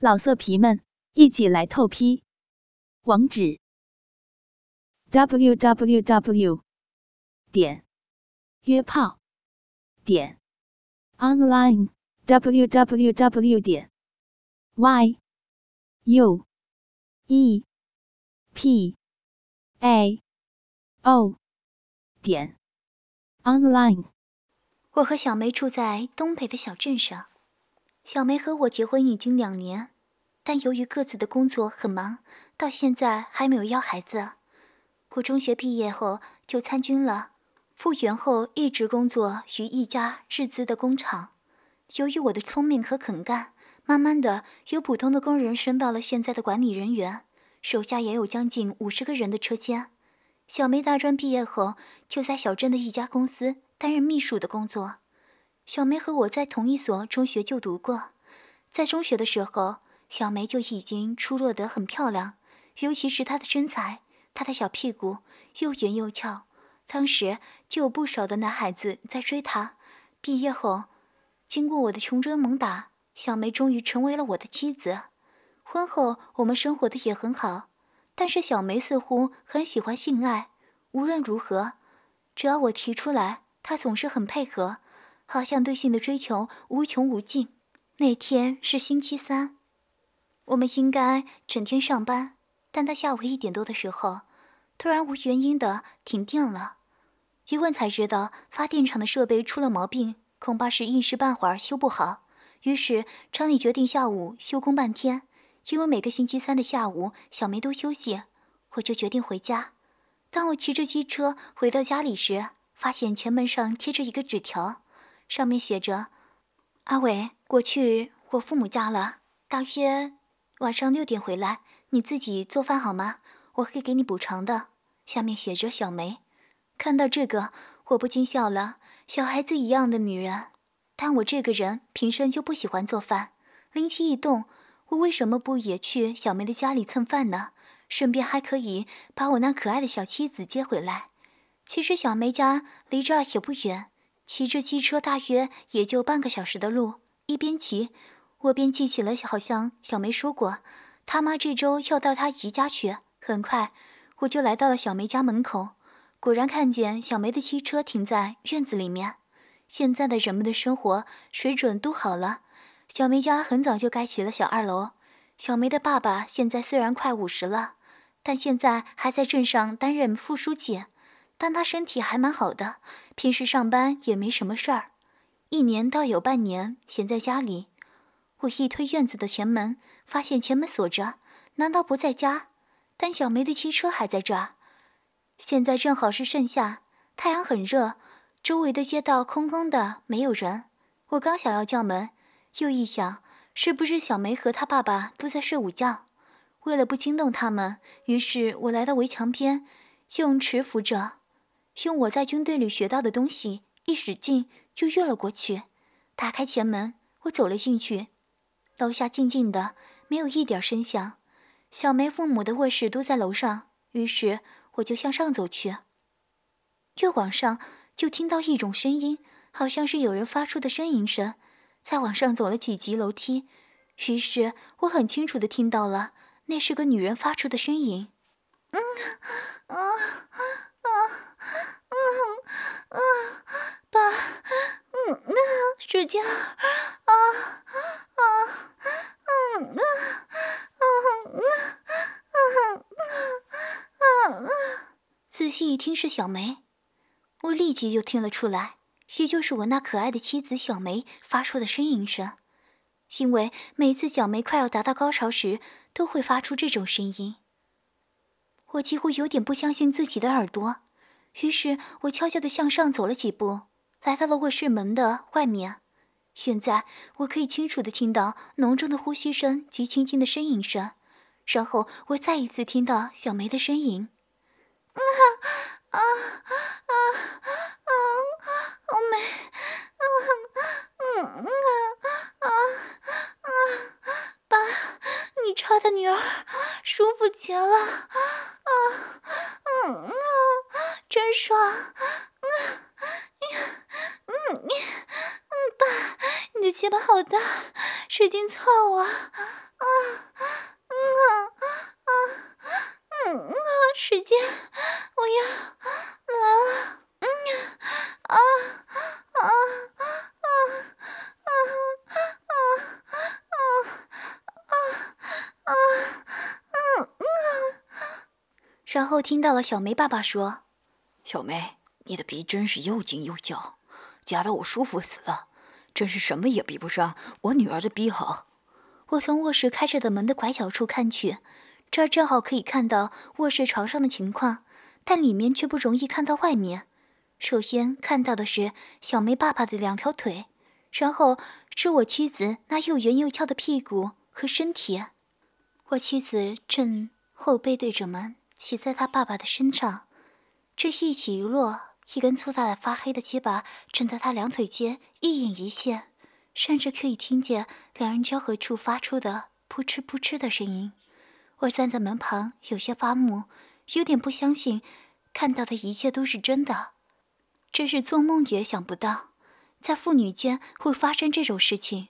老色皮们，一起来透批！网址：w w w 点约炮点 online w w w 点 y u e p a o 点 online。我和小梅住在东北的小镇上。小梅和我结婚已经两年，但由于各自的工作很忙，到现在还没有要孩子。我中学毕业后就参军了，复员后一直工作于一家日资的工厂。由于我的聪明和肯干，慢慢的由普通的工人升到了现在的管理人员，手下也有将近五十个人的车间。小梅大专毕业后就在小镇的一家公司担任秘书的工作。小梅和我在同一所中学就读过，在中学的时候，小梅就已经出落得很漂亮，尤其是她的身材，她的小屁股又圆又翘，当时就有不少的男孩子在追她。毕业后，经过我的穷追猛打，小梅终于成为了我的妻子。婚后，我们生活的也很好，但是小梅似乎很喜欢性爱，无论如何，只要我提出来，她总是很配合。好像对性的追求无穷无尽。那天是星期三，我们应该整天上班，但到下午一点多的时候，突然无原因的停电了。一问才知道，发电厂的设备出了毛病，恐怕是一时半会儿修不好。于是厂里决定下午休工半天。因为每个星期三的下午，小梅都休息，我就决定回家。当我骑着机车回到家里时，发现前门上贴着一个纸条。上面写着：“阿伟，我去我父母家了，大约晚上六点回来。你自己做饭好吗？我会给你补偿的。”下面写着小梅。看到这个，我不禁笑了。小孩子一样的女人，但我这个人平生就不喜欢做饭。灵机一动，我为什么不也去小梅的家里蹭饭呢？顺便还可以把我那可爱的小妻子接回来。其实小梅家离这儿也不远。骑着机车，大约也就半个小时的路。一边骑，我边记起了好像小梅说过，他妈这周要到她姨家去。很快，我就来到了小梅家门口，果然看见小梅的汽车停在院子里面。现在的人们的生活水准都好了，小梅家很早就盖起了小二楼。小梅的爸爸现在虽然快五十了，但现在还在镇上担任副书记。但他身体还蛮好的，平时上班也没什么事儿，一年倒有半年闲在家里。我一推院子的前门，发现前门锁着，难道不在家？但小梅的汽车还在这儿。现在正好是盛夏，太阳很热，周围的街道空空的，没有人。我刚想要叫门，又一想，是不是小梅和她爸爸都在睡午觉？为了不惊动他们，于是我来到围墙边，用持扶着。用我在军队里学到的东西，一使劲就越了过去。打开前门，我走了进去。楼下静静的，没有一点声响。小梅父母的卧室都在楼上，于是我就向上走去。越往上，就听到一种声音，好像是有人发出的呻吟声。再往上走了几级楼梯，于是我很清楚的听到了，那是个女人发出的呻吟。嗯，啊，啊，嗯，啊，爸，嗯，啊，使劲儿，啊，啊，嗯，啊，嗯，啊，嗯，啊，嗯，仔细一听是小梅，我立即就听了出来，也就是我那可爱的妻子小梅发出的呻吟声，因为每次小梅快要达到高潮时，都会发出这种声音。我几乎有点不相信自己的耳朵，于是我悄悄地向上走了几步，来到了卧室门的外面。现在我可以清楚地听到浓重的呼吸声及轻轻的呻吟声，然后我再一次听到小梅的呻吟：“啊啊啊啊！好美！啊嗯啊啊啊！爸，你插的女儿舒服极了。”嗯啊，真爽！嗯嗯嗯，爸，你的鸡巴好大，使劲操啊！啊听到了小梅爸爸说：“小梅，你的鼻真是又紧又翘，夹得我舒服死了，真是什么也比不上我女儿的鼻好。”我从卧室开着的门的拐角处看去，这儿正好可以看到卧室床上的情况，但里面却不容易看到外面。首先看到的是小梅爸爸的两条腿，然后是我妻子那又圆又翘的屁股和身体。我妻子正后背对着门，骑在他爸爸的身上，这一起一落，一根粗大的发黑的鸡巴枕在他两腿间一隐一现。甚至可以听见两人交合处发出的扑哧扑哧的声音。我站在门旁，有些发木，有点不相信看到的一切都是真的。真是做梦也想不到，在父女间会发生这种事情。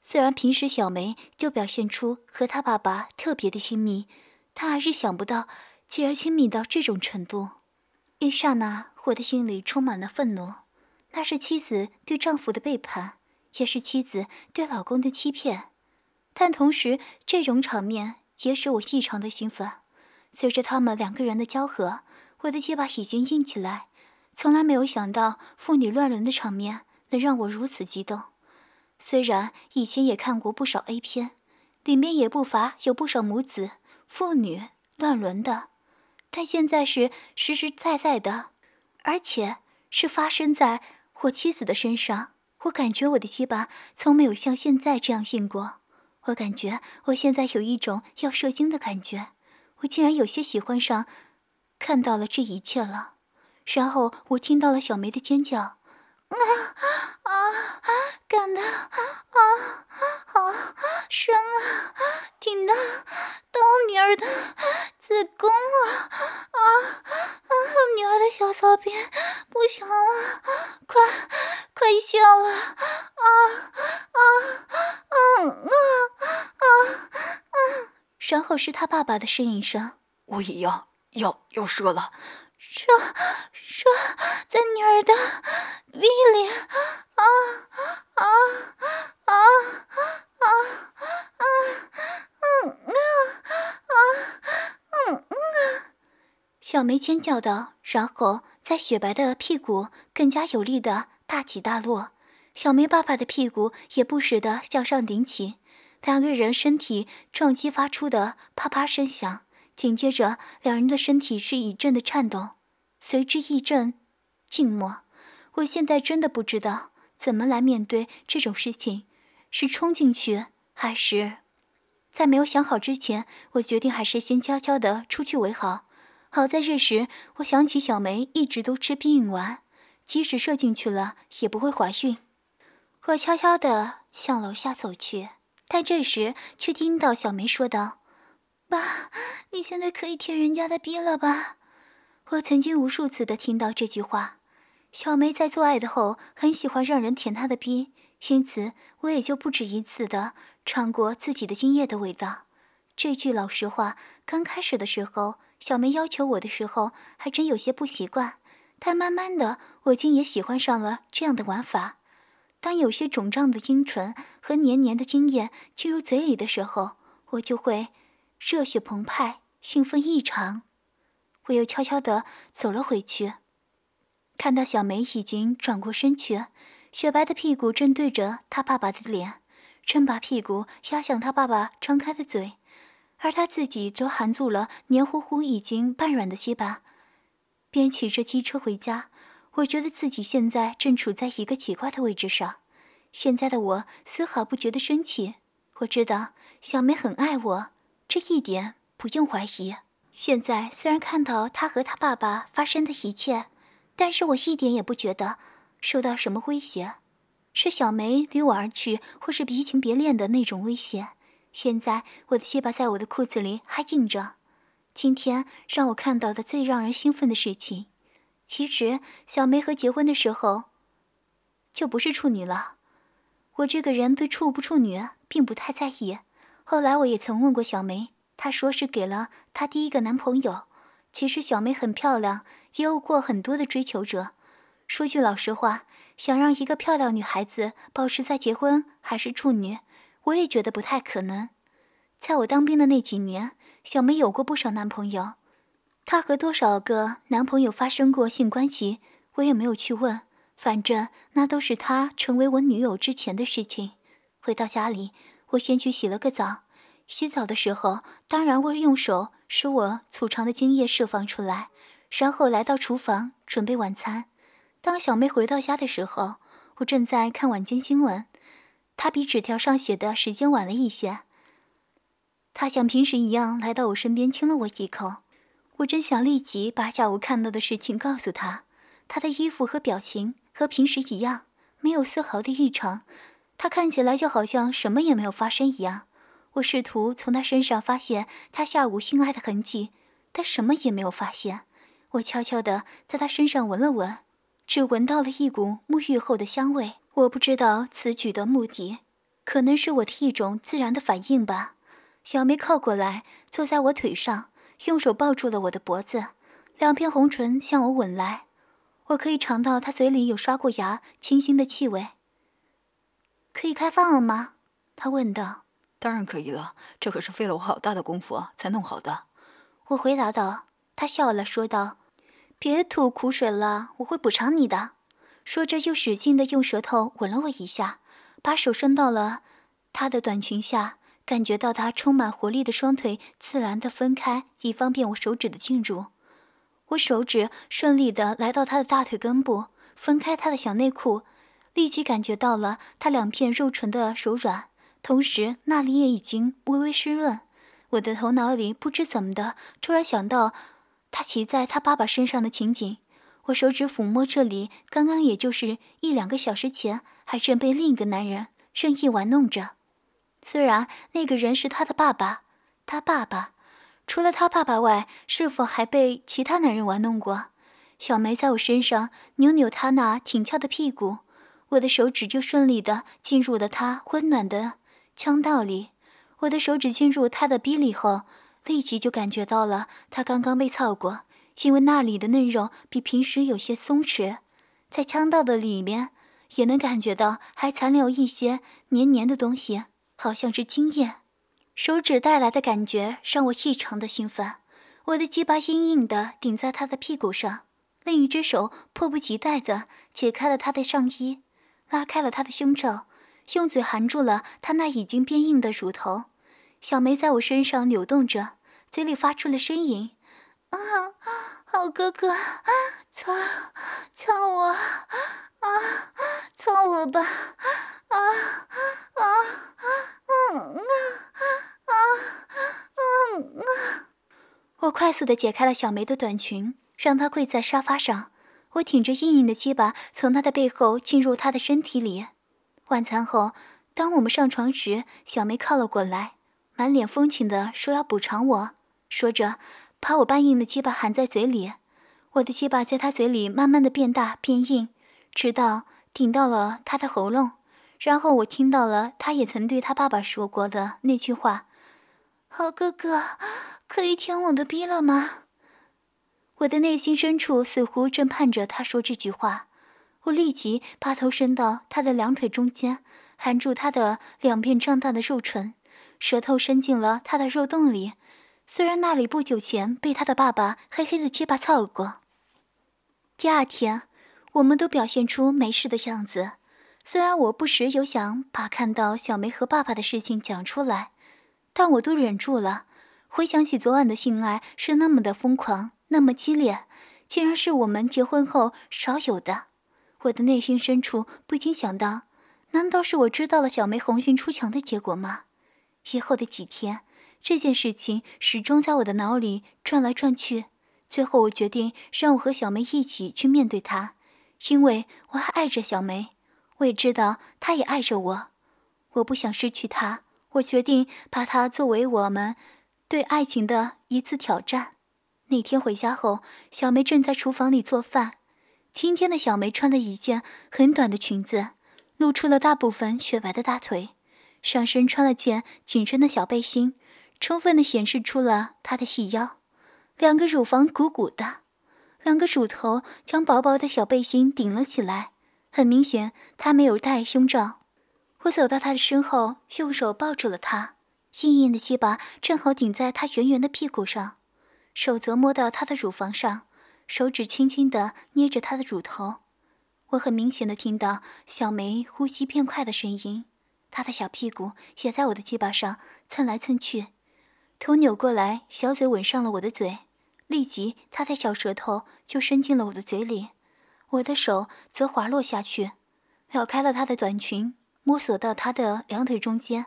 虽然平时小梅就表现出和她爸爸特别的亲密，她还是想不到竟然亲密到这种程度。一刹那，我的心里充满了愤怒，那是妻子对丈夫的背叛。也是妻子对老公的欺骗，但同时这种场面也使我异常的兴奋。随着他们两个人的交合，我的鸡巴已经硬起来。从来没有想到父女乱伦的场面能让我如此激动。虽然以前也看过不少 A 片，里面也不乏有不少母子父女乱伦的，但现在是实实在在的，而且是发生在我妻子的身上。我感觉我的鸡巴从没有像现在这样硬过，我感觉我现在有一种要射精的感觉，我竟然有些喜欢上看到了这一切了。然后我听到了小梅的尖叫，啊啊，感到啊好深啊，听到到女儿的子宫了啊啊，女儿的小骚便不行了，快！快笑了啊啊啊啊啊啊！然后是他爸爸的呻吟声，我也要要要射了，射射在女儿的胃里啊啊啊啊啊嗯啊啊嗯啊！小梅尖叫道，然后在雪白的屁股更加有力的。大起大落，小梅爸爸的屁股也不时的向上顶起，两个人身体撞击发出的啪啪声响。紧接着，两人的身体是一阵的颤动，随之一阵静默。我现在真的不知道怎么来面对这种事情，是冲进去，还是……在没有想好之前，我决定还是先悄悄地出去为好。好在这时，我想起小梅一直都吃避孕丸。即使射进去了，也不会怀孕。我悄悄地向楼下走去，但这时却听到小梅说道：“爸，你现在可以舔人家的逼了吧？”我曾经无数次的听到这句话。小梅在做爱的后很喜欢让人舔她的逼，因此我也就不止一次的尝过自己的精液的味道。这句老实话，刚开始的时候，小梅要求我的时候，还真有些不习惯。但慢慢的，我竟也喜欢上了这样的玩法。当有些肿胀的阴唇和黏黏的精液进入嘴里的时候，我就会热血澎湃，兴奋异常。我又悄悄地走了回去，看到小梅已经转过身去，雪白的屁股正对着她爸爸的脸，正把屁股压向他爸爸张开的嘴，而他自己则含住了黏糊糊、已经半软的鸡巴。边骑着机车回家，我觉得自己现在正处在一个奇怪的位置上。现在的我丝毫不觉得生气，我知道小梅很爱我，这一点不用怀疑。现在虽然看到他和他爸爸发生的一切，但是我一点也不觉得受到什么威胁，是小梅离我而去或是移情别恋的那种威胁。现在我的血巴在我的裤子里还硬着。今天让我看到的最让人兴奋的事情，其实小梅和结婚的时候就不是处女了。我这个人对处不处女并不太在意。后来我也曾问过小梅，她说是给了她第一个男朋友。其实小梅很漂亮，也有过很多的追求者。说句老实话，想让一个漂亮女孩子保持在结婚还是处女，我也觉得不太可能。在我当兵的那几年。小梅有过不少男朋友，她和多少个男朋友发生过性关系，我也没有去问。反正那都是她成为我女友之前的事情。回到家里，我先去洗了个澡。洗澡的时候，当然会用手使我储藏的精液释放出来，然后来到厨房准备晚餐。当小妹回到家的时候，我正在看晚间新闻。她比纸条上写的时间晚了一些。她像平时一样来到我身边亲了我一口。我真想立即把下午看到的事情告诉她。她的衣服和表情和平时一样，没有丝毫的异常。他看起来就好像什么也没有发生一样。我试图从他身上发现他下午性爱的痕迹，但什么也没有发现。我悄悄地在他身上闻了闻，只闻到了一股沐浴后的香味。我不知道此举的目的，可能是我的一种自然的反应吧。小梅靠过来，坐在我腿上，用手抱住了我的脖子，两片红唇向我吻来。我可以尝到她嘴里有刷过牙、清新的气味。可以开放了吗？他问道。当然可以了，这可是费了我好大的功夫才弄好的。我回答道。他笑了，说道：“别吐苦水了，我会补偿你的。”说着，又使劲的用舌头吻了我一下，把手伸到了他的短裙下，感觉到他充满活力的双腿自然的分开，以方便我手指的进入。我手指顺利的来到他的大腿根部，分开他的小内裤，立即感觉到了他两片肉唇的柔软。同时，那里也已经微微湿润。我的头脑里不知怎么的，突然想到他骑在他爸爸身上的情景。我手指抚摸这里，刚刚也就是一两个小时前，还正被另一个男人任意玩弄着。虽然那个人是他的爸爸，他爸爸除了他爸爸外，是否还被其他男人玩弄过？小梅在我身上扭扭他那挺翘的屁股，我的手指就顺利的进入了他温暖的。腔道里，我的手指进入他的逼里后，立即就感觉到了他刚刚被操过，因为那里的嫩肉比平时有些松弛，在腔道的里面也能感觉到还残留一些黏黏的东西，好像是精液。手指带来的感觉让我异常的兴奋，我的鸡巴硬硬的顶在他的屁股上，另一只手迫不及待的解开了他的上衣，拉开了他的胸罩。用嘴含住了他那已经变硬的乳头，小梅在我身上扭动着，嘴里发出了呻吟：“啊，好哥哥，操，操我，啊，操我吧，啊，啊，嗯啊，啊，嗯啊！”我快速的解开了小梅的短裙，让她跪在沙发上。我挺着硬硬的鸡巴，从他的背后进入他的身体里。晚餐后，当我们上床时，小梅靠了过来，满脸风情的说要补偿我，说着把我半硬的鸡巴含在嘴里。我的鸡巴在她嘴里慢慢的变大变硬，直到顶到了她的喉咙。然后我听到了她也曾对她爸爸说过的那句话：“好哥哥，可以舔我的逼了吗？”我的内心深处似乎正盼着他说这句话。我立即把头伸到他的两腿中间，含住他的两片胀大的肉唇，舌头伸进了他的肉洞里。虽然那里不久前被他的爸爸黑黑的鸡巴操过。第二天，我们都表现出没事的样子。虽然我不时有想把看到小梅和爸爸的事情讲出来，但我都忍住了。回想起昨晚的性爱是那么的疯狂，那么激烈，竟然是我们结婚后少有的。我的内心深处不禁想到：难道是我知道了小梅红杏出墙的结果吗？以后的几天，这件事情始终在我的脑里转来转去。最后，我决定让我和小梅一起去面对她，因为我还爱着小梅，我也知道她也爱着我。我不想失去她，我决定把她作为我们对爱情的一次挑战。那天回家后，小梅正在厨房里做饭。今天的小梅穿的一件很短的裙子，露出了大部分雪白的大腿，上身穿了件紧身的小背心，充分的显示出了她的细腰，两个乳房鼓鼓的，两个乳头将薄薄的小背心顶了起来，很明显她没有戴胸罩。我走到她的身后，用手抱住了她，硬硬的鸡巴正好顶在她圆圆的屁股上，手则摸到她的乳房上，手指轻轻地捏着她的乳头。我很明显的听到小梅呼吸变快的声音，她的小屁股也在我的鸡巴上蹭来蹭去，头扭过来，小嘴吻上了我的嘴，立即她的小舌头就伸进了我的嘴里，我的手则滑落下去，撩开了她的短裙，摸索到她的两腿中间，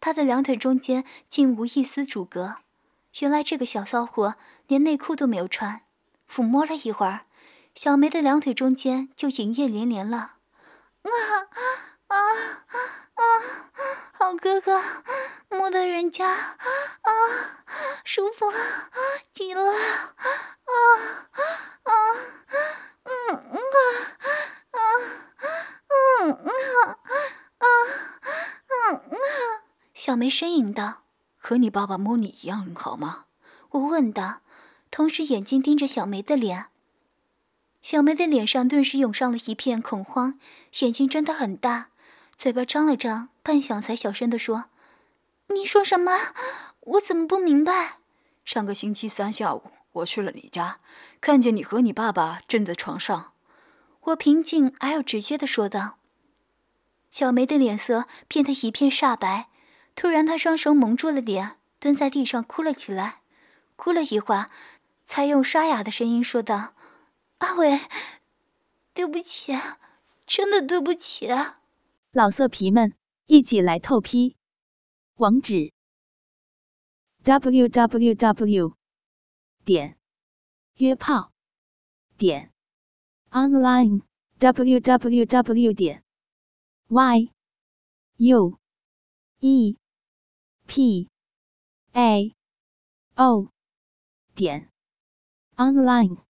她的两腿中间竟无一丝阻隔，原来这个小骚货连内裤都没有穿，抚摸了一会儿。小梅的两腿中间就营业连连了，啊啊啊！好哥哥，摸到人家啊，舒服极了啊啊！嗯嗯啊啊嗯嗯啊啊嗯嗯啊！小梅呻吟道：“和你爸爸摸你一样好吗？”我问道，同时眼睛盯着小梅的脸。小梅的脸上顿时涌上了一片恐慌，眼睛睁得很大，嘴巴张了张，半晌才小声地说：“你说什么？我怎么不明白？”上个星期三下午，我去了你家，看见你和你爸爸正在床上。我平静而又直接地说道。小梅的脸色变得一片煞白，突然他双手蒙住了脸，蹲在地上哭了起来，哭了一会儿，才用沙哑的声音说道。阿伟，对不起，真的对不起。老色皮们，一起来透批，网址：w w w 点约炮点 online w w w 点 y u e p a o 点 online。